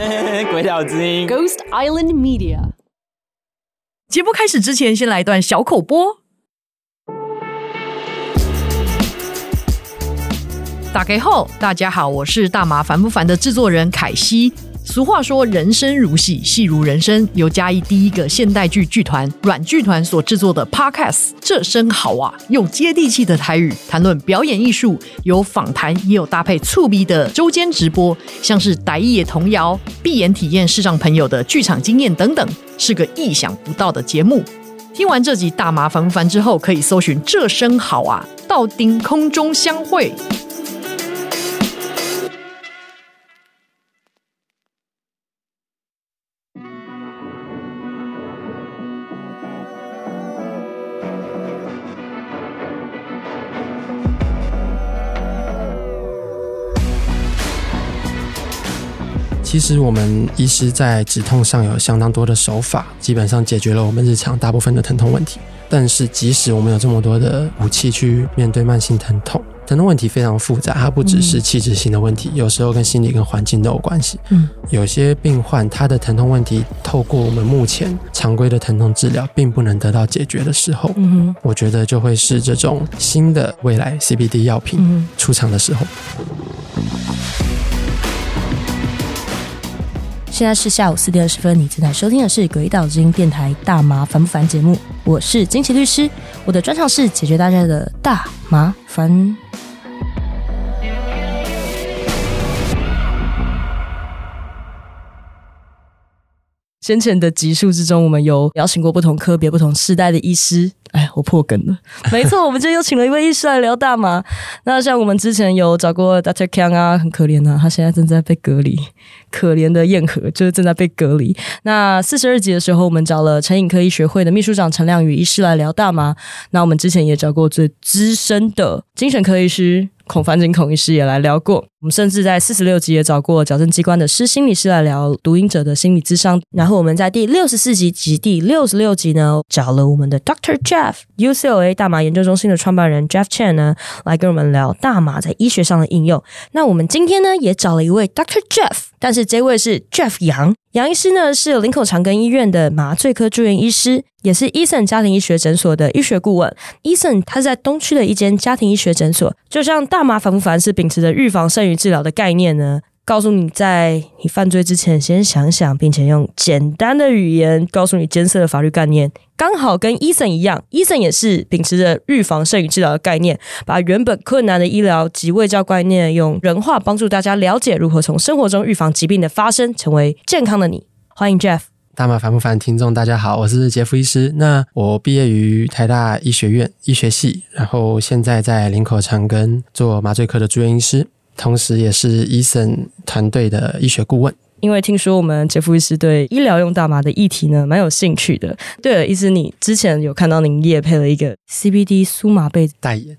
鬼岛之音，Ghost Island Media。节目开始之前，先来一段小口播。打开后，大家好，我是大麻烦不烦的制作人凯西。俗话说，人生如戏，戏如人生。由嘉义第一个现代剧剧团阮剧团所制作的 Podcast，这声好啊！用接地气的台语谈论表演艺术，有访谈，也有搭配促咪的周间直播，像是台语童谣、闭眼体验视障朋友的剧场经验等等，是个意想不到的节目。听完这集大麻烦不烦之后，可以搜寻这声好啊，到丁空中相会。其实我们医师在止痛上有相当多的手法，基本上解决了我们日常大部分的疼痛问题。但是即使我们有这么多的武器去面对慢性疼痛，疼痛问题非常复杂，它不只是器质性的问题，有时候跟心理跟环境都有关系。嗯，有些病患他的疼痛问题透过我们目前常规的疼痛治疗并不能得到解决的时候，嗯，我觉得就会是这种新的未来 CBD 药品出场的时候。现在是下午四点二十分，你正在收听的是《鬼岛之音》电台《大麻烦不烦》节目，我是金奇律师，我的专长是解决大家的大麻烦。先前的集数之中，我们有邀请过不同科别、不同世代的医师。哎，我破梗了。没错，我们就又请了一位医师来聊大麻。那像我们之前有找过 Dr. Kang 啊，很可怜啊，他现在正在被隔离。可怜的燕和就是正在被隔离。那四十二集的时候，我们找了成瘾科医学会的秘书长陈亮宇医师来聊大麻。那我们之前也找过最资深的精神科医师。孔繁景孔医师也来聊过，我们甚至在四十六集也找过矫正机关的师心理师来聊读音者的心理智商。然后我们在第六十四集及第六十六集呢，找了我们的 Dr. Jeff，UCLA 大麻研究中心的创办人 Jeff Chan 呢，来跟我们聊大麻在医学上的应用。那我们今天呢，也找了一位 Dr. Jeff，但是这位是 Jeff 杨。杨医师呢，是林口长庚医院的麻醉科住院医师，也是 Eason 家庭医学诊所的医学顾问。Eason 他是在东区的一间家庭医学诊所，就像大麻烦不烦是秉持着预防胜于治疗的概念呢。告诉你，在你犯罪之前，先想想，并且用简单的语言告诉你艰涩的法律概念，刚好跟 Eason 一样，Eason 也是秉持着预防胜于治疗的概念，把原本困难的医疗及卫教概念用人话帮助大家了解如何从生活中预防疾病的发生，成为健康的你。欢迎 Jeff。大麻烦不烦？听众大家好，我是杰夫医师。那我毕业于台大医学院医学系，然后现在在林口长庚做麻醉科的住院医师。同时，也是 Eason 团队的医学顾问。因为听说我们杰夫医师对医疗用大麻的议题呢，蛮有兴趣的。对了，医师，你之前有看到您也配了一个 CBD 苏麻贝代言，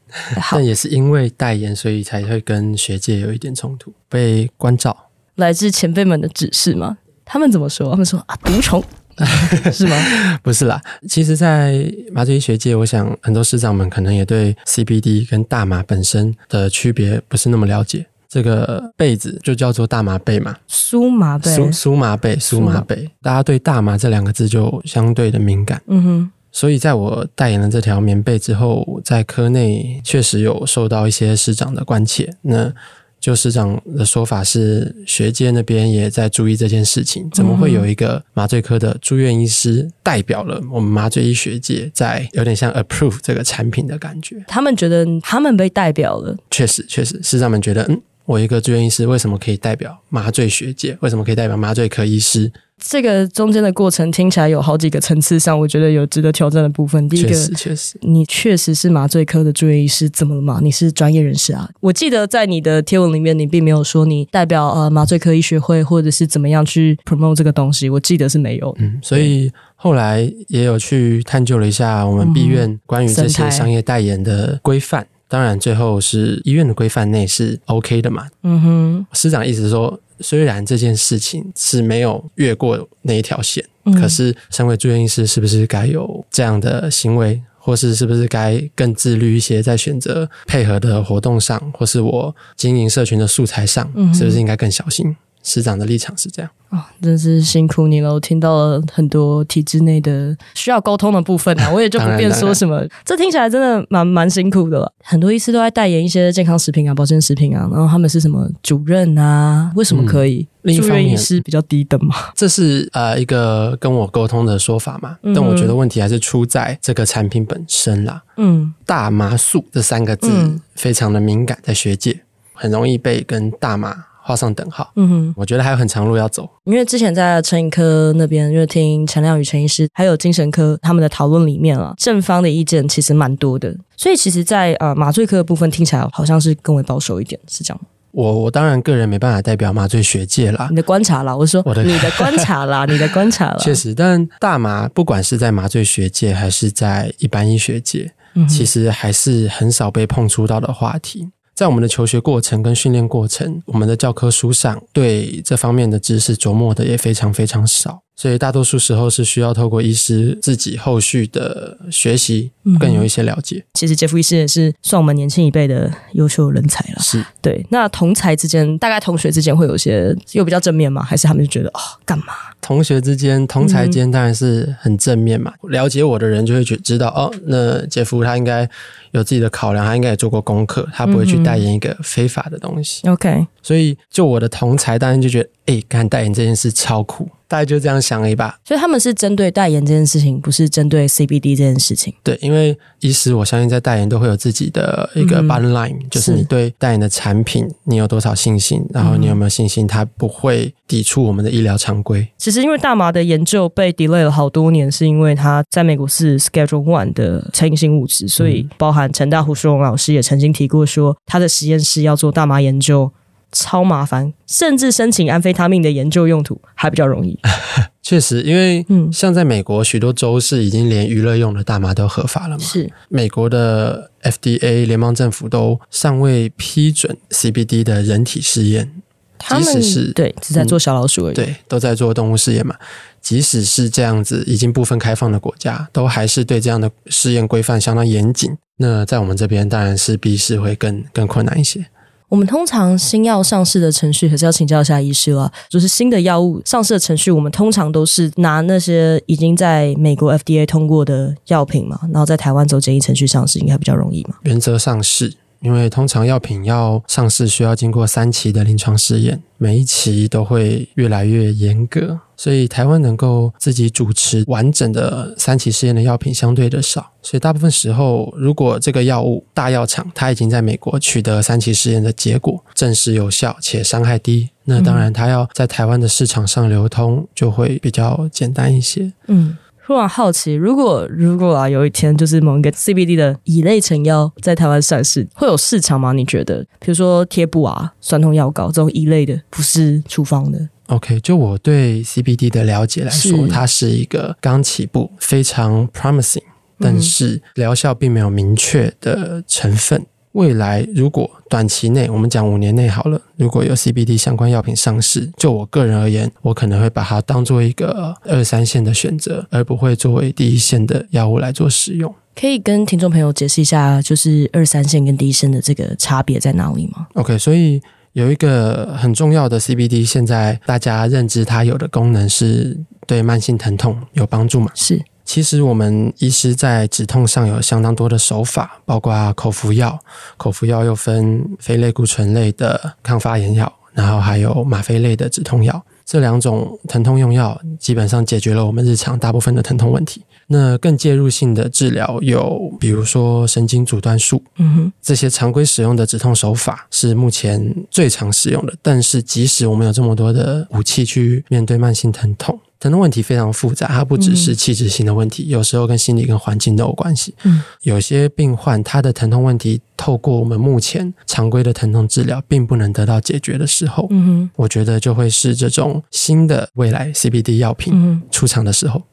但也是因为代言，所以才会跟学界有一点冲突，被关照。来自前辈们的指示吗？他们怎么说？他们说啊，毒虫 是吗？不是啦。其实，在麻醉医学界，我想很多师长们可能也对 CBD 跟大麻本身的区别不是那么了解。这个被子就叫做大麻被嘛，苏麻被，苏苏麻被，苏麻被，大家对大麻这两个字就相对的敏感。嗯哼，所以在我代言了这条棉被之后，在科内确实有受到一些师长的关切。那就师长的说法是，学界那边也在注意这件事情。怎么会有一个麻醉科的住院医师代表了我们麻醉医学界，在有点像 approve 这个产品的感觉？他们觉得他们被代表了。确实，确实，师长们觉得嗯。我一个住院医师为什么可以代表麻醉学界？为什么可以代表麻醉科医师？这个中间的过程听起来有好几个层次上，我觉得有值得挑战的部分。第一个，确实，确实，你确实是麻醉科的住院医师，怎么了嘛？你是专业人士啊。我记得在你的贴文里面，你并没有说你代表呃麻醉科医学会，或者是怎么样去 promote 这个东西。我记得是没有。嗯，所以后来也有去探究了一下我们毕院关于这些商业代言的规范。当然，最后是医院的规范内是 OK 的嘛。嗯哼，师长意思是说，虽然这件事情是没有越过那一条线，嗯、可是身为住院医师，是不是该有这样的行为，或是是不是该更自律一些，在选择配合的活动上，或是我经营社群的素材上，是不是应该更小心？师长的立场是这样。哦，真是辛苦你了！我听到了很多体制内的需要沟通的部分啊，我也就不便说什么。这听起来真的蛮蛮辛苦的了。很多医师都在代言一些健康食品啊、保健食品啊，然后他们是什么主任啊？为什么可以？嗯、住院医师比较低等嘛？这是呃一个跟我沟通的说法嘛？嗯、但我觉得问题还是出在这个产品本身啦。嗯，大麻素这三个字非常的敏感，在学界很容易被跟大麻。画上等号。嗯哼，我觉得还有很长路要走。因为之前在成瘾科那边，就听陈亮宇陈医师，还有精神科他们的讨论里面啊，正方的意见其实蛮多的。所以其实在，在呃麻醉科的部分听起来好像是更为保守一点，是这样吗？我我当然个人没办法代表麻醉学界啦，你的观察啦，我说我的你的观察啦，你的观察啦，确实。但大麻不管是在麻醉学界还是在一般医学界，嗯、其实还是很少被碰触到的话题。在我们的求学过程跟训练过程，我们的教科书上对这方面的知识琢磨的也非常非常少。所以大多数时候是需要透过医师自己后续的学习，更有一些了解。嗯、其实杰夫医师也是算我们年轻一辈的优秀人才了。是对。那同才之间，大概同学之间会有一些又比较正面吗？还是他们就觉得哦，干嘛？同学之间、同才间当然是很正面嘛。嗯、了解我的人就会觉知道哦，那杰夫他应该有自己的考量，他应该也做过功课，他不会去代言一个非法的东西。OK、嗯。所以就我的同才，当然就觉得哎，干代言这件事超酷。大概就这样想了一把，所以他们是针对代言这件事情，不是针对 CBD 这件事情。对，因为医师我相信在代言都会有自己的一个 bottom line，嗯，就是你对代言的产品你有多少信心，然后你有没有信心它不会抵触我们的医疗常规。其实因为大麻的研究被 delay 了好多年，是因为它在美国是 Schedule One 的成瘾性物质，所以包含陈大胡舒荣老师也曾经提过说，他的实验室要做大麻研究。超麻烦，甚至申请安非他命的研究用途还比较容易。确实，因为像在美国，许多州是已经连娱乐用的大麻都合法了嘛。是美国的 FDA 联邦政府都尚未批准 CBD 的人体试验，他们即使是对只在做小老鼠而已，嗯，对，都在做动物试验嘛。即使是这样子已经部分开放的国家，都还是对这样的试验规范相当严谨。那在我们这边，当然是必是会更更困难一些。我们通常新药上市的程序，还是要请教一下医师了。就是新的药物上市的程序，我们通常都是拿那些已经在美国 FDA 通过的药品嘛，然后在台湾走简易程序上市，应该比较容易嘛。原则上是。因为通常药品要上市，需要经过三期的临床试验，每一期都会越来越严格，所以台湾能够自己主持完整的三期试验的药品相对的少，所以大部分时候，如果这个药物大药厂它已经在美国取得三期试验的结果，证实有效且伤害低，那当然它要在台湾的市场上流通就会比较简单一些。嗯。突然好奇，如果如果啊，有一天就是某一个 CBD 的乙类成药在台湾上市，会有市场吗？你觉得？比如说贴布啊、酸痛药膏这种乙类的，不是处方的。OK，就我对 CBD 的了解来说，是它是一个刚起步、非常 promising，但是疗效并没有明确的成分。未来如果短期内，我们讲五年内好了，如果有 CBD 相关药品上市，就我个人而言，我可能会把它当做一个二三线的选择，而不会作为第一线的药物来做使用。可以跟听众朋友解释一下，就是二三线跟第一线的这个差别在哪里吗？OK，所以有一个很重要的 CBD，现在大家认知它有的功能是对慢性疼痛有帮助吗？是。其实我们医师在止痛上有相当多的手法，包括口服药，口服药又分非类固醇类的抗发炎药，然后还有吗啡类的止痛药。这两种疼痛用药基本上解决了我们日常大部分的疼痛问题。那更介入性的治疗有，比如说神经阻断术，嗯哼，这些常规使用的止痛手法是目前最常使用的。但是即使我们有这么多的武器去面对慢性疼痛。疼痛问题非常复杂，它不只是器质性的问题，嗯、有时候跟心理跟环境都有关系。嗯，有些病患他的疼痛问题透过我们目前常规的疼痛治疗并不能得到解决的时候，嗯哼，我觉得就会是这种新的未来 CBD 药品出场的时候，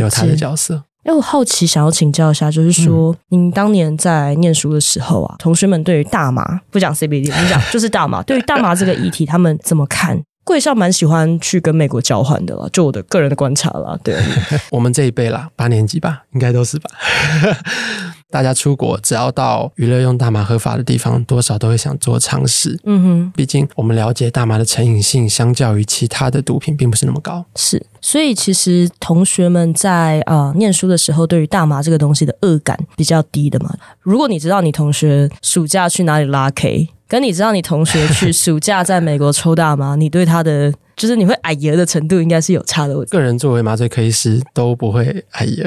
有它的角色。哎，我好奇想要请教一下，就是说，嗯、您当年在念书的时候啊，同学们对于大麻不讲 CBD，你讲就是大麻，对于大麻这个议题，他们怎么看？贵校蛮喜欢去跟美国交换的啦，就我的个人的观察啦。对，我们这一辈啦，八年级吧，应该都是吧。大家出国只要到娱乐用大麻合法的地方，多少都会想做尝试。嗯哼，毕竟我们了解大麻的成瘾性，相较于其他的毒品，并不是那么高。是，所以其实同学们在啊、呃、念书的时候，对于大麻这个东西的恶感比较低的嘛。如果你知道你同学暑假去哪里拉 K，跟你知道你同学去 暑假在美国抽大麻，你对他的就是你会矮爷的程度，应该是有差的。我个人作为麻醉科医师都不会矮爷。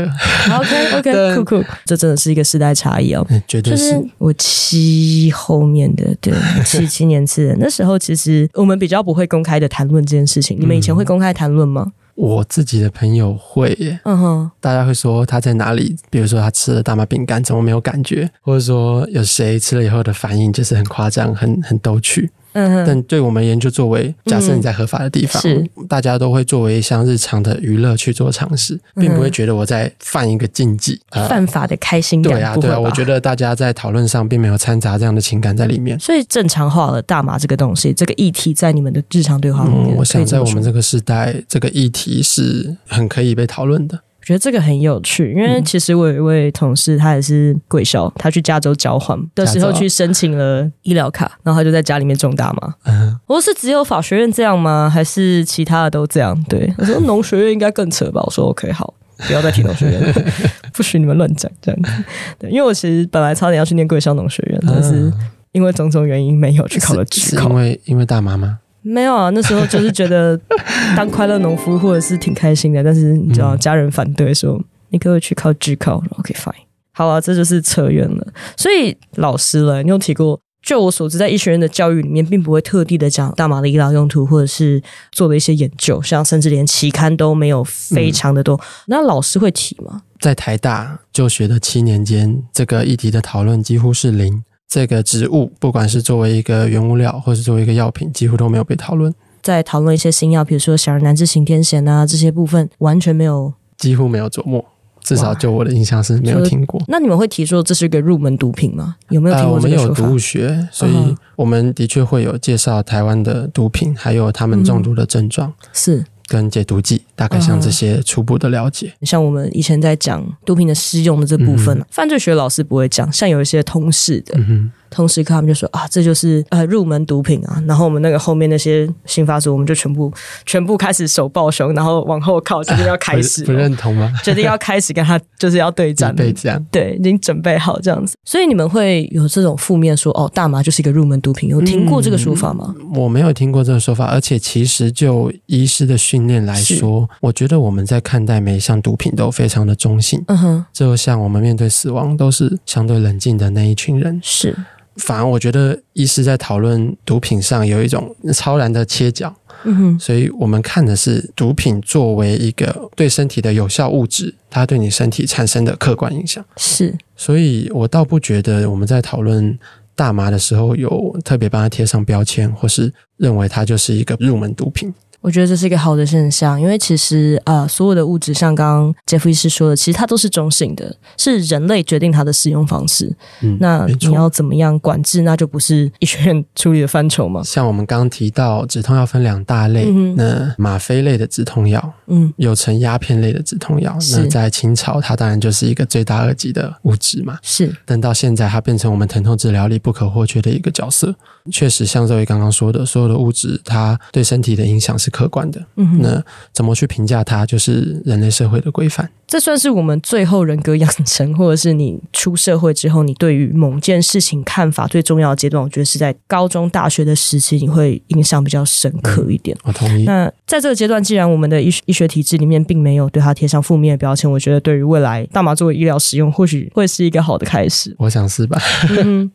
OK OK，酷酷，这真的是一个时代差异哦，绝对是。就是我七后面的，对，七七年次的那时候，其实我们比较不会公开的谈论这件事情。你们以前会公开谈论吗？我自己的朋友会耶，嗯哼，大家会说他在哪里，比如说他吃了大麻饼干，怎么没有感觉，或者说有谁吃了以后的反应就是很夸张，很很逗趣。嗯哼，但对我们研究作为，假设你在合法的地方，嗯、是。大家都会作为像日常的娱乐去做尝试，并不会觉得我在犯一个禁忌，犯法的开心感。对啊，对啊，我觉得大家在讨论上并没有掺杂这样的情感在里面，所以正常化了大麻这个东西，这个议题在你们的日常对话里面，嗯、我想在我们这个时代，这个议题是很可以被讨论的。我觉得这个很有趣，因为其实我有一位同事，他也是贵校，他去加州交换的时候去申请了医疗卡，然后他就在家里面种大麻。嗯，我说是只有法学院这样吗？还是其他的都这样？对，我说农学院应该更扯吧。我说 OK，好，不要再提农学院，不许你们乱讲这样子。对，因为我其实本来差点要去念贵校农学院，但是因为种种原因没有去考了职考。因为因为大麻吗？没有啊，那时候就是觉得 当快乐农夫或者是挺开心的，但是你知道家人反对说，你可以去考指考？OK fine，好啊，这就是扯远了。所以老师了，你有提过，就我所知，在医学院的教育里面，并不会特地的讲大麻的医疗用途，或者是做的一些研究，像甚至连期刊都没有非常的多。嗯、那老师会提吗？在台大就学的七年间，这个议题的讨论几乎是零。这个植物，不管是作为一个原物料，或是作为一个药品，几乎都没有被讨论。在讨论一些新药，比如说小儿难治行天痫啊，这些部分完全没有，几乎没有琢磨。至少就我的印象是没有听过。那你们会提说这是一个入门毒品吗？有没有听过这个说法？呃，我们有毒物学，所以我们的确会有介绍台湾的毒品，还有他们中毒的症状。嗯，是。跟解毒剂，大概像这些初步的了解。像我们以前在讲毒品的适用的这部分，嗯、犯罪学老师不会讲。像有一些通识的。嗯同时，他们就说啊，这就是呃入门毒品啊。然后我们那个后面那些新发组，我们就全部全部开始手抱胸，然后往后靠，决定要开始、啊不。不认同吗？决 定要开始跟他就是要对战，对战。对，已经准备好这样子。所以你们会有这种负面说哦，大麻就是一个入门毒品，有听过这个说法吗？嗯、我没有听过这个说法，而且其实就医师的训练来说，我觉得我们在看待每一项毒品都非常的中性。嗯哼，就像我们面对死亡都是相对冷静的那一群人。是。反而我觉得医师在讨论毒品上有一种超然的切角，嗯哼，所以我们看的是毒品作为一个对身体的有效物质，它对你身体产生的客观影响。是，所以我倒不觉得我们在讨论大麻的时候有特别帮它贴上标签，或是认为它就是一个入门毒品。我觉得这是一个好的现象，因为其实啊、呃，所有的物质像刚刚杰夫医师说的，其实它都是中性的，是人类决定它的使用方式。嗯，那你要怎么样管制，那就不是医学院处理的范畴嘛。像我们刚刚提到，止痛药分两大类，嗯、那吗啡类的止痛药，嗯，有成鸦片类的止痛药，那在清朝它当然就是一个罪大恶极的物质嘛。是，但到现在它变成我们疼痛治疗里不可或缺的一个角色。确实，像这位刚刚说的，所有的物质它对身体的影响是客观的，嗯，那怎么去评价它，就是人类社会的规范。这算是我们最后人格养成，或者是你出社会之后，你对于某件事情看法最重要的阶段，我觉得是在高中、大学的时期，你会印象比较深刻一点。嗯，我同意。那在这个阶段，既然我们的医医学体制里面并没有对它贴上负面的标签，我觉得对于未来大麻作为医疗使用，或许会是一个好的开始。我想是吧？嗯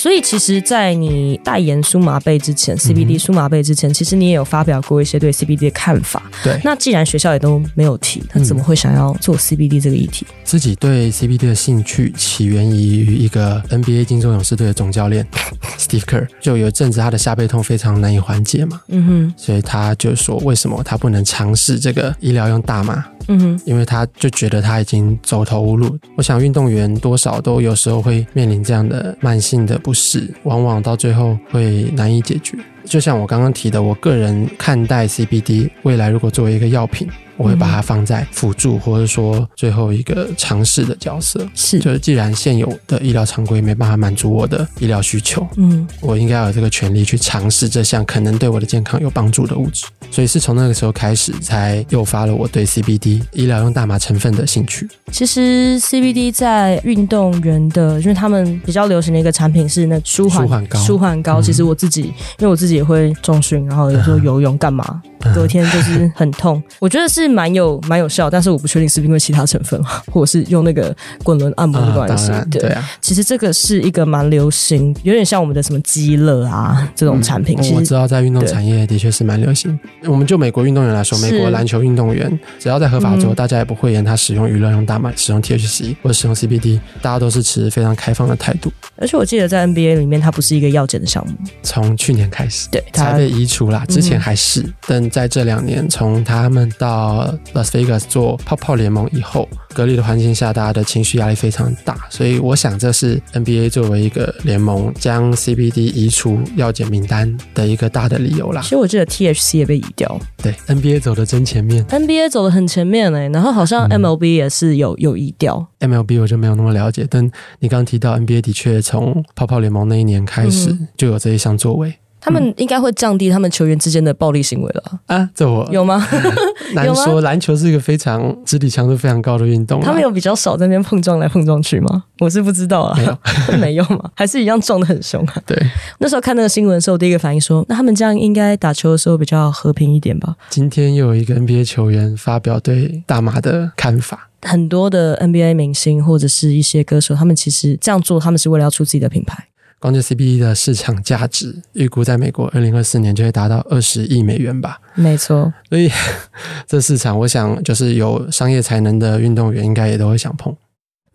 所以，其实，在你代言舒麻贝之前，CBD 舒麻贝之前，其实你也有发表过一些对 CBD 的看法。对，那既然学校也都没有提，他怎么会想要做 CBD 这个议题？自己对 CBD 的兴趣起源于一个 NBA 金州勇士队的总教练 Steve Kerr，就有一阵子他的下背痛非常难以缓解嘛，嗯哼，所以他就说，为什么他不能尝试这个医疗用大麻？嗯哼，因为他就觉得他已经走投无路。我想运动员多少都有时候会面临这样的慢性的。不适，往往到最后会难以解决。就像我刚刚提的，我个人看待 CBD 未来如果作为一个药品。我会把它放在辅助，或者说最后一个尝试的角色。是，就是既然现有的医疗常规没办法满足我的医疗需求，嗯，我应该有这个权利去尝试这项可能对我的健康有帮助的物质。所以是从那个时候开始，才诱发了我对 CBD 医疗用大麻成分的兴趣。其实 CBD 在运动员的，因为他们比较流行的一个产品是那舒缓舒缓膏。舒缓膏，其实我自己，嗯、因为我自己也会重训，然后有时候游泳干嘛，嗯、隔天就是很痛。我觉得是。蛮有蛮有效，但是我不确定是不是因为其他成分，或者是用那个滚轮按摩的关系。啊、对，啊，其实这个是一个蛮流行，有点像我们的什么肌乐啊这种产品。其实我知道在运动产业的确是蛮流行。我们就美国运动员来说，美国篮球运动员只要在合法州，大家也不会嫌他使用娱乐用大麻、使用 THC 或者使用 CBD，大家都是持非常开放的态度。而且我记得在 NBA 里面，它不是一个药检的项目，从去年开始对才被移除啦。之前还是，嗯、但在这两年，从他们到 Las Vegas 做泡泡联盟以后，隔离的环境下，大家的情绪压力非常大，所以我想这是 NBA 作为一个联盟将 CBD 移除药检名单的一个大的理由啦。其实我记得 THC 也被移掉，对 NBA 走的真前面，NBA 走的很前面哎、欸，然后好像 MLB 也是有、嗯、有移掉，MLB 我就没有那么了解，但你刚刚提到 NBA 的确从泡泡联盟那一年开始就有这一项作为。他们应该会降低他们球员之间的暴力行为了啊？这我有吗？难说，篮球是一个非常肢体强度非常高的运动。他们有比较少在那边碰撞来碰撞去吗？我是不知道啊，没有，没有吗？还是一样撞的很凶啊？对，那时候看那个新闻的时候，第一个反应说，那他们这样应该打球的时候比较和平一点吧？今天又有一个 NBA 球员发表对大麻的看法。很多的 NBA 明星或者是一些歌手，他们其实这样做，他们是为了要出自己的品牌。光这 CBD 的市场价值预估在美国二零二四年就会达到二十亿美元吧？没错，所以 这市场，我想就是有商业才能的运动员应该也都会想碰。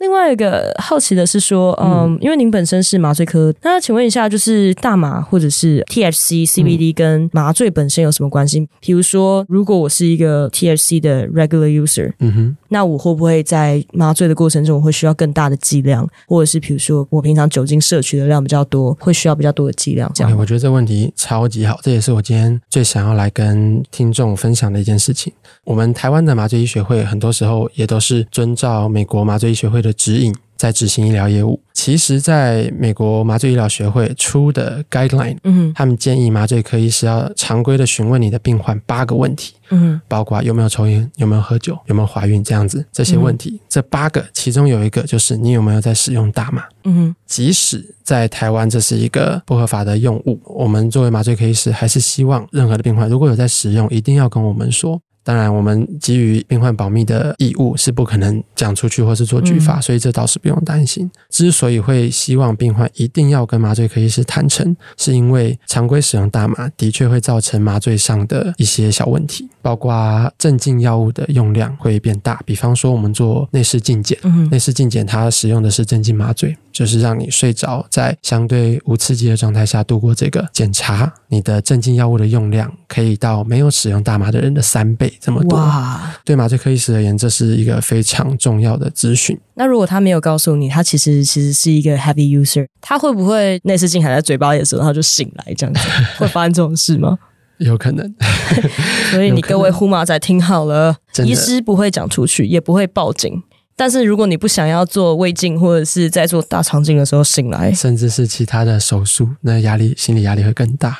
另外一个好奇的是说，嗯，因为您本身是麻醉科，那请问一下，就是大麻或者是 THC、CBD 跟麻醉本身有什么关系？比如说，如果我是一个 THC 的 regular user，嗯哼，那我会不会在麻醉的过程中，我会需要更大的剂量，或者是比如说我平常酒精摄取的量比较多，会需要比较多的剂量？这样，我觉得这个问题超级好，这也是我今天最想要来跟听众分享的一件事情。我们台湾的麻醉医学会很多时候也都是遵照美国麻醉医学会的指引在执行医疗业务。其实，在美国麻醉医疗学会出的 guideline，嗯，他们建议麻醉科医师要常规的询问你的病患八个问题，嗯，包括有没有抽烟、有没有喝酒、有没有怀孕这样子这些问题。嗯、这八个其中有一个就是你有没有在使用大麻，嗯，即使在台湾这是一个不合法的用物，我们作为麻醉科医师还是希望任何的病患如果有在使用，一定要跟我们说。当然，我们基于病患保密的义务是不可能讲出去或是做举发，嗯、所以这倒是不用担心。之所以会希望病患一定要跟麻醉科医师坦诚，是因为常规使用大麻的确会造成麻醉上的一些小问题，包括镇静药物的用量会变大。比方说，我们做内视镜检，嗯、内视镜检它使用的是镇静麻醉，就是让你睡着，在相对无刺激的状态下度过这个检查。你的镇静药物的用量可以到没有使用大麻的人的三倍。这么多，哇对麻醉科医师而言，这是一个非常重要的资讯。那如果他没有告诉你，他其实其实是一个 heavy user，他会不会内视镜还在嘴巴里的时候，他就醒来这样子？会发生这种事吗？有可能。所以你各位呼麻仔听好了，医师不会讲出去，也不会报警。但是如果你不想要做胃镜，或者是在做大肠镜的时候醒来，甚至是其他的手术，那压力心理压力会更大。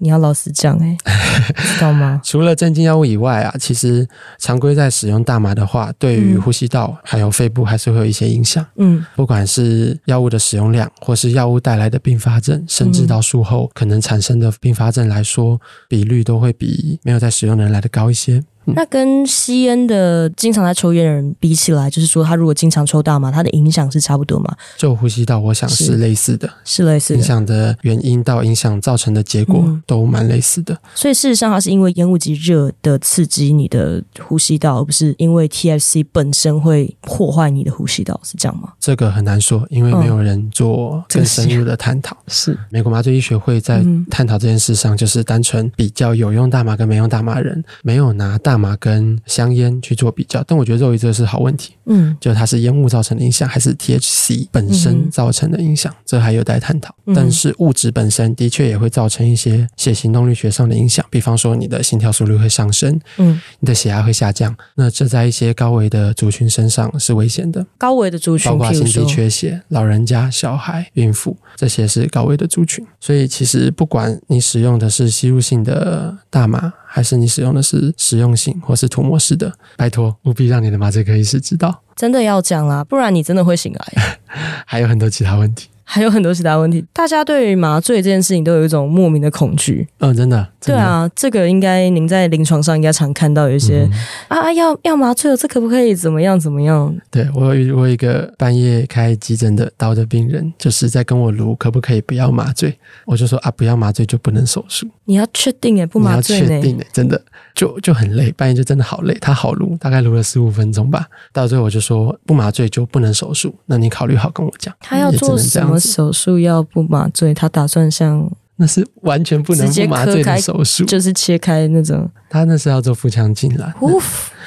对。你要老实讲哎，知道吗？除了镇静药物以外啊，其实常规在使用大麻的话，对于呼吸道还有肺部还是会有一些影响。嗯，不管是药物的使用量，或是药物带来的并发症，甚至到术后可能产生的并发症来说，比率都会比没有在使用的人来的高一些。那跟吸烟的经常在抽烟的人比起来，就是说他如果经常抽大麻，他的影响是差不多吗？就呼吸道，我想是类似的，是，是类似的。影响的原因到影响造成的结果都蛮类似的。嗯。所以事实上，它是因为烟雾及热的刺激你的呼吸道，而不是因为 TFC 本身会破坏你的呼吸道，是这样吗？这个很难说，因为没有人做更深入的探讨。是美国麻醉医学会在探讨这件事上，就是单纯比较有用大麻跟没用大麻人，没有拿大麻跟香烟去做比较，但我觉得肉姨这个是好问题。嗯，就它是烟雾造成的影响，还是 THC 本身造成的影响，嗯、这还有待探讨。嗯、但是物质本身的确也会造成一些血行动力学上的影响，比方说你的心跳速率会上升，嗯，你的血压会下降。那这在一些高危的族群身上是危险的。高危的族群，包括心肌缺血、老人家、小孩、孕妇，这些是高危的族群。所以其实不管你使用的是吸入性的大麻，还是你使用的是实用性或是涂抹式的，拜托务必让你的麻醉科医师知道。真的要讲啦，不然你真的会醒来。还有很多其他问题。还有很多其他问题，大家对于麻醉这件事情都有一种莫名的恐惧。嗯，真的，真的。对啊，这个应该您在临床上应该常看到有一些、嗯、啊，要要麻醉了，这可不可以？怎么样？怎么样？对，我有我有一个半夜开急诊的刀的病人，就是在跟我卢，可不可以不要麻醉？我就说啊，不要麻醉就不能手术。你要确定诶，不麻醉你要确定诶，真的就就很累，半夜就真的好累。他好撸，大概撸了十五分钟吧。到最后我就说不麻醉就不能手术，那你考虑好跟我讲。他要做什么手术要？不麻醉，他打算像那是完全不能不麻醉的手术，就是切开那种。他那是要做腹腔镜了。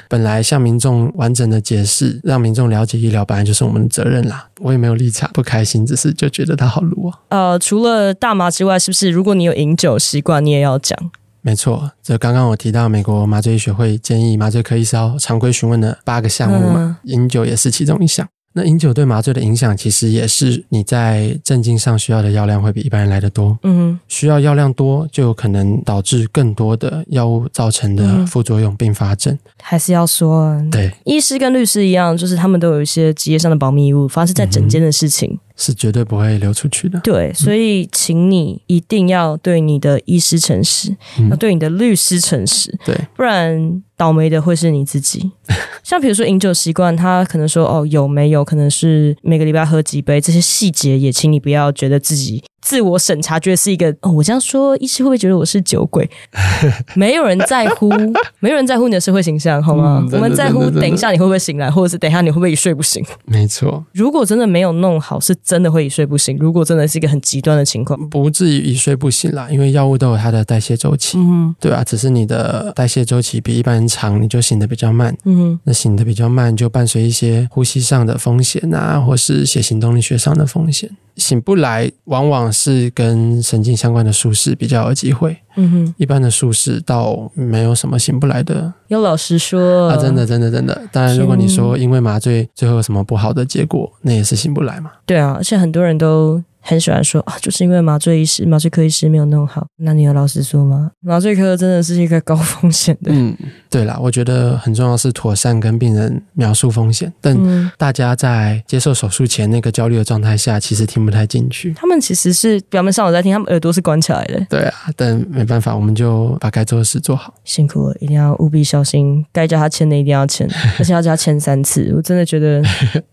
本来向民众完整的解释，让民众了解医疗，本来就是我们的责任啦。我也没有立场不开心，只是就觉得他好撸啊。呃，除了大麻之外，是不是如果你有饮酒习惯，你也要讲？没错，这刚刚我提到美国麻醉医学会建议麻醉科医师要常规询问的八个项目嘛，嗯、饮酒也是其中一项。那饮酒对麻醉的影响，其实也是你在镇静上需要的药量会比一般人来的多。嗯哼，需要药量多，就有可能导致更多的药物造成的副作用、并发症。还是要说，对，医师跟律师一样，就是他们都有一些职业上的保密义务，发生在诊间的事情。嗯是绝对不会流出去的。对，所以请你一定要对你的医师诚实，嗯、要对你的律师诚实。对，不然倒霉的会是你自己。像比如说饮酒习惯，他可能说哦，有没有可能是每个礼拜喝几杯，这些细节也请你不要觉得自己。自我审查觉得是一个哦，我这样说，医师会不会觉得我是酒鬼？没有人在乎，没有人在乎你的社会形象，好吗？嗯、我们在乎等一下你会不会醒来，或者是等一下你会不会一睡不醒？没错，如果真的没有弄好，是真的会一睡不醒。如果真的是一个很极端的情况，不至于一睡不醒啦，因为药物都有它的代谢周期，嗯，对啊，只是你的代谢周期比一般人长，你就醒得比较慢，嗯，那醒得比较慢，就伴随一些呼吸上的风险啊，或是血行动力学上的风险。醒不来，往往是跟神经相关的术式比较有机会。嗯哼，一般的术式倒没有什么醒不来的。有老师说啊，真的，真的，真的。当然，如果你说因为麻醉最后有什么不好的结果，那也是醒不来嘛。对啊，而且很多人都。很喜欢说啊，就是因为麻醉医师、麻醉科医师没有弄好。那你有老实说吗？麻醉科真的是一个高风险的。嗯，对啦，我觉得很重要是妥善跟病人描述风险。但大家在接受手术前那个焦虑的状态下，其实听不太进去。他们其实是表面上我在听，他们耳朵是关起来的。对啊，但没办法，我们就把该做的事做好。辛苦了，一定要务必小心，该叫他签的一定要签，而且要叫他签三次。我真的觉得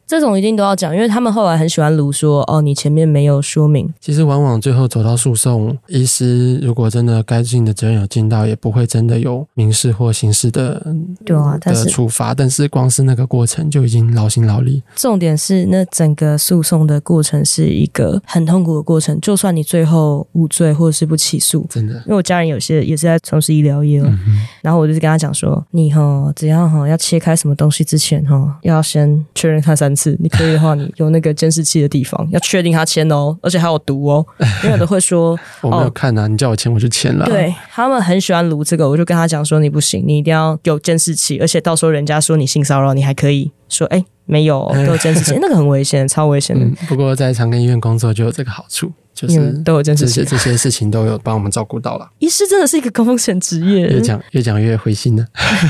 这种一定都要讲，因为他们后来很喜欢卢说哦，你前面没有。说明，其实往往最后走到诉讼，医师如果真的该尽的责任有尽到，也不会真的有民事或刑事的对啊的处罚。但是光是那个过程就已经劳心劳力。重点是那整个诉讼的过程是一个很痛苦的过程，就算你最后无罪或者是不起诉，真的，因为我家人有些也是在从事医疗业，嗯、然后我就是跟他讲说，你哈只要哈要切开什么东西之前哈，要先确认他三次，你可以的话，你有那个监视器的地方要确定他签哦。而且还有毒哦，因为有的会说 我没有看啊，哦、你叫我签我就签了。对，他们很喜欢撸这个，我就跟他讲说，你不行，你一定要有监视器，而且到时候人家说你性骚扰，你还可以说哎没有，都有监视器，那个很危险，超危险的、嗯。不过在长庚医院工作就有这个好处，就是都有监视器，这些事情都有帮我们照顾到了。医师真的是一个高风险职业，越讲越讲越灰心了。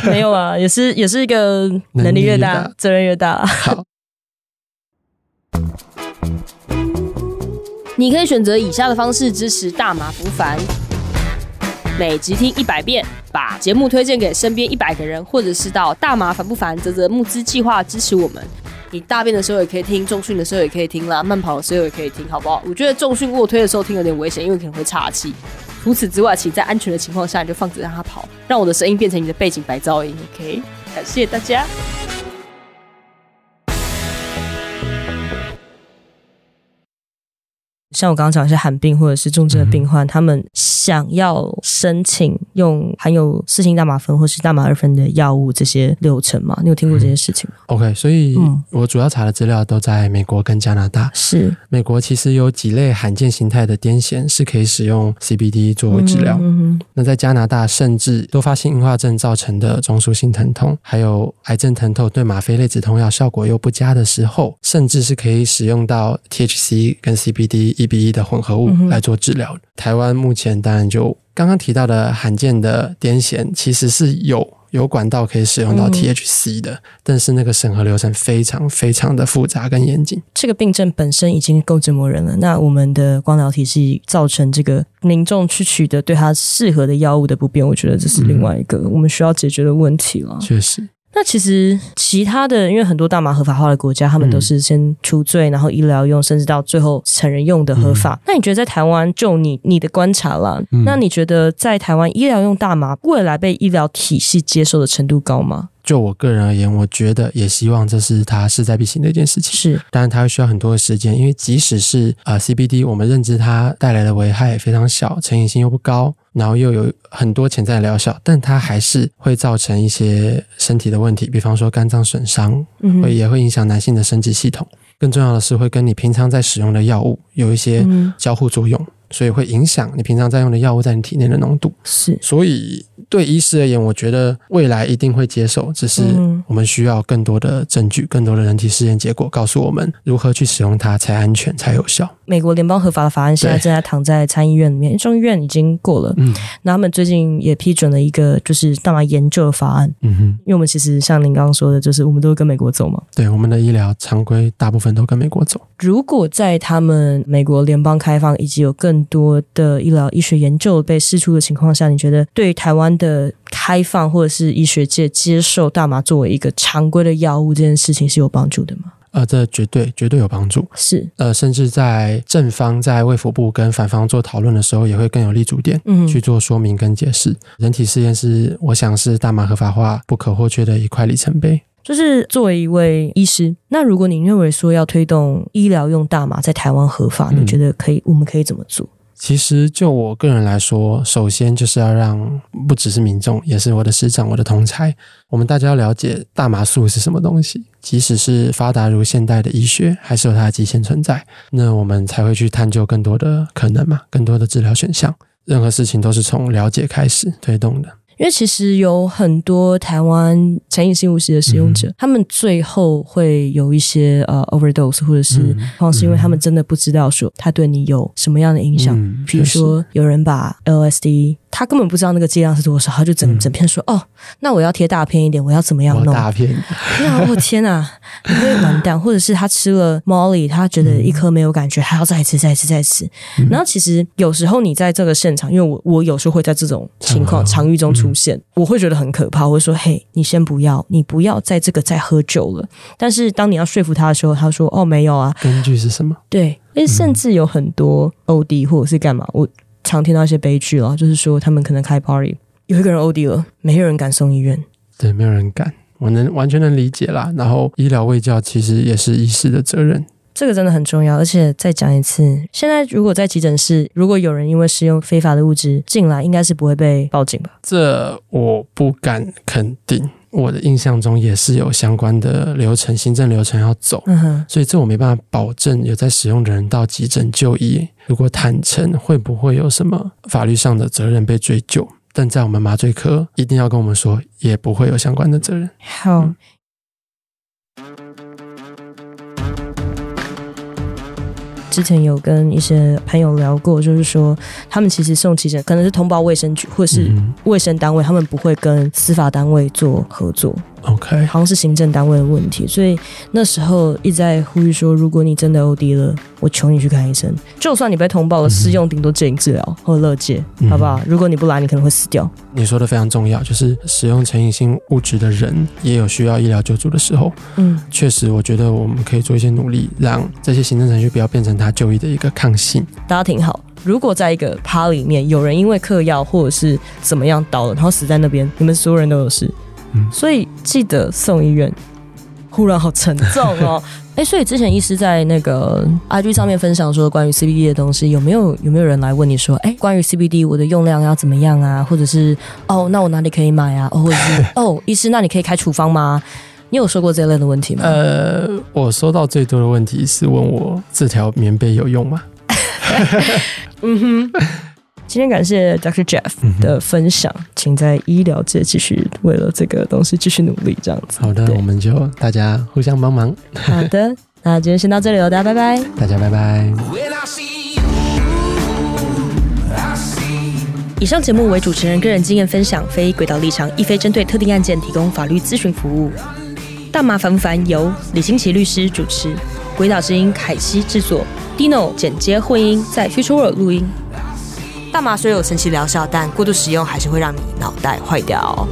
没有啊，也是也是一个能力越大，越大责任越大。好。你可以选择以下的方式支持大麻不烦：每集听一百遍，把节目推荐给身边一百个人，或者是到大麻烦不烦泽泽募资计划支持我们。你大便的时候也可以听，重训的时候也可以听啦，慢跑的时候也可以听，好不好？我觉得重训卧推的时候听有点危险，因为可能会岔气。除此之外，请在安全的情况下你就放着让它跑，让我的声音变成你的背景白噪音。OK，感谢大家。像我刚刚讲一些罕病或者是重症的病患，嗯、他们想要申请用含有四氢大麻酚或是大麻二酚的药物这些流程吗？你有听过这些事情吗？嗯、OK，所以我主要查的资料都在美国跟加拿大。是美国其实有几类罕见形态的癫痫是可以使用 CBD 作为治疗。嗯嗯嗯、那在加拿大，甚至多发性硬化症造成的中枢性疼痛，还有癌症疼痛对吗啡类止痛药效果又不佳的时候，甚至是可以使用到 THC 跟 CBD 一比一的混合物来做治疗。嗯、台湾目前当然就刚刚提到的罕见的癫痫，其实是有。有管道可以使用到 THC 的，嗯、但是那个审核流程非常非常的复杂跟严谨。这个病症本身已经够折磨人了，那我们的光疗体系造成这个民众去取得对他适合的药物的不便，我觉得这是另外一个我们需要解决的问题了。确实。那其实其他的，因为很多大麻合法化的国家，他们都是先除罪，然后医疗用，甚至到最后成人用的合法。嗯、那你觉得在台湾，就你你的观察啦，嗯、那你觉得在台湾医疗用大麻未来被医疗体系接受的程度高吗？就我个人而言，我觉得也希望这是它势在必行的一件事情。是，当然它会需要很多的时间，因为即使是呃 CBD，我们认知它带来的危害也非常小，成瘾性又不高，然后又有很多潜在的疗效，但它还是会造成一些身体的问题，比方说肝脏损伤，嗯，会也会影响男性的生殖系统。更重要的是，会跟你平常在使用的药物有一些交互作用，所以会影响你平常在用的药物在你体内的浓度。是，所以。对医师而言，我觉得未来一定会接受，只是我们需要更多的证据、更多的人体试验结果，告诉我们如何去使用它才安全、才有效。美国联邦合法的法案现在正在躺在参议院里面，众议院已经过了。嗯，那他们最近也批准了一个就是大麻研究的法案。嗯哼，因为我们其实像您刚刚说的，就是我们都会跟美国走嘛。对，我们的医疗常规大部分都跟美国走。如果在他们美国联邦开放以及有更多的医疗医学研究被释出的情况下，你觉得对于台湾的开放或者是医学界接受大麻作为一个常规的药物这件事情是有帮助的吗？呃，这绝对绝对有帮助。是呃，甚至在正方在卫福部跟反方做讨论的时候，也会更有立足点，嗯，去做说明跟解释。人体试验是，我想是大麻合法化不可或缺的一块里程碑。就是作为一位医师，那如果你认为说要推动医疗用大麻在台湾合法，嗯，你觉得可以？我们可以怎么做？其实，就我个人来说，首先就是要让不只是民众，也是我的师长、我的同才，我们大家要了解大麻素是什么东西。即使是发达如现代的医学，还是有它的极限存在。那我们才会去探究更多的可能嘛，更多的治疗选项。任何事情都是从了解开始推动的。因为其实有很多台湾成瘾性物质的使用者，嗯、他们最后会有一些呃 overdose，或者是，或是因为他们真的不知道说它对你有什么样的影响。嗯、比如说有人把 LSD。他根本不知道那个剂量是多少，他就整整篇说：“嗯、哦，那我要贴大片一点，我要怎么样弄？”大片，那我天啊，你会完蛋。或者是他吃了 Molly，他觉得一颗没有感觉，还要再吃、再吃、再吃。嗯、然后其实有时候你在这个现场，因为我我有时候会在这种情况场域中出现，嗯、我会觉得很可怕。我会说：“嘿，你先不要，你不要在这个再喝酒了。”但是当你要说服他的时候，他说：“哦，没有啊。”根据是什么？对，因为甚至有很多 OD 或者是干嘛我。常听到一些悲剧了，就是说他们可能开 party，有一个人 OD 了，没有人敢送医院。对，没有人敢，我能完全能理解啦。然后医疗卫教其实也是医师的责任，这个真的很重要。而且再讲一次，现在如果在急诊室，如果有人因为使用非法的物质进来，应该是不会被报警吧？这我不敢肯定。我的印象中也是有相关的流程，行政流程要走，嗯，所以这我没办法保证有在使用的人到急诊就医，如果坦诚会不会有什么法律上的责任被追究？但在我们麻醉科一定要跟我们说，也不会有相关的责任。好。嗯之前有跟一些朋友聊过，就是说他们其实送急诊可能是通报卫生局或是卫生单位，他们不会跟司法单位做合作。OK，好像是行政单位的问题，所以那时候一直在呼吁说，如果你真的 OD 了，我求你去看医生，就算你被通报了，适用顶多建议治疗或乐戒，好不好？如果你不来，你可能会死掉。你说的非常重要，就是使用成瘾性物质的人也有需要医疗救助的时候。嗯，确实，我觉得我们可以做一些努力，让这些行政程序不要变成他就医的一个抗性。大家听好，如果在一个趴里面有人因为嗑药或者是怎么样倒了，然后死在那边，你们所有人都有事。所以记得送医院，忽然好沉重哦。哎，所以之前医师在那个 IG 上面分享说关于 CBD 的东西，有没有有没有人来问你说，哎，关于 CBD 我的用量要怎么样啊？或者是哦，那我哪里可以买啊？哦，或者是 哦，医师，那你可以开处方吗？你有说过这类的问题吗？呃，我收到最多的问题是问我这条棉被有用吗？嗯哼。今天感谢 Dr. Jeff 的分享，嗯、请在医疗界继续为了这个东西继续努力，这样子。好的，我们就大家互相帮忙。好的，那今天先到这里了，大家拜拜。大家拜拜。以上节目为主持人个人经验分享，非轨道立场，亦非针对特定案件提供法律咨询服务。大麻烦不烦由李新奇律师主持，轨道之音凯西制作，Dino 剪接混音，在 Future World 录音。大麻虽有神奇疗效，但过度使用还是会让你脑袋坏掉哦。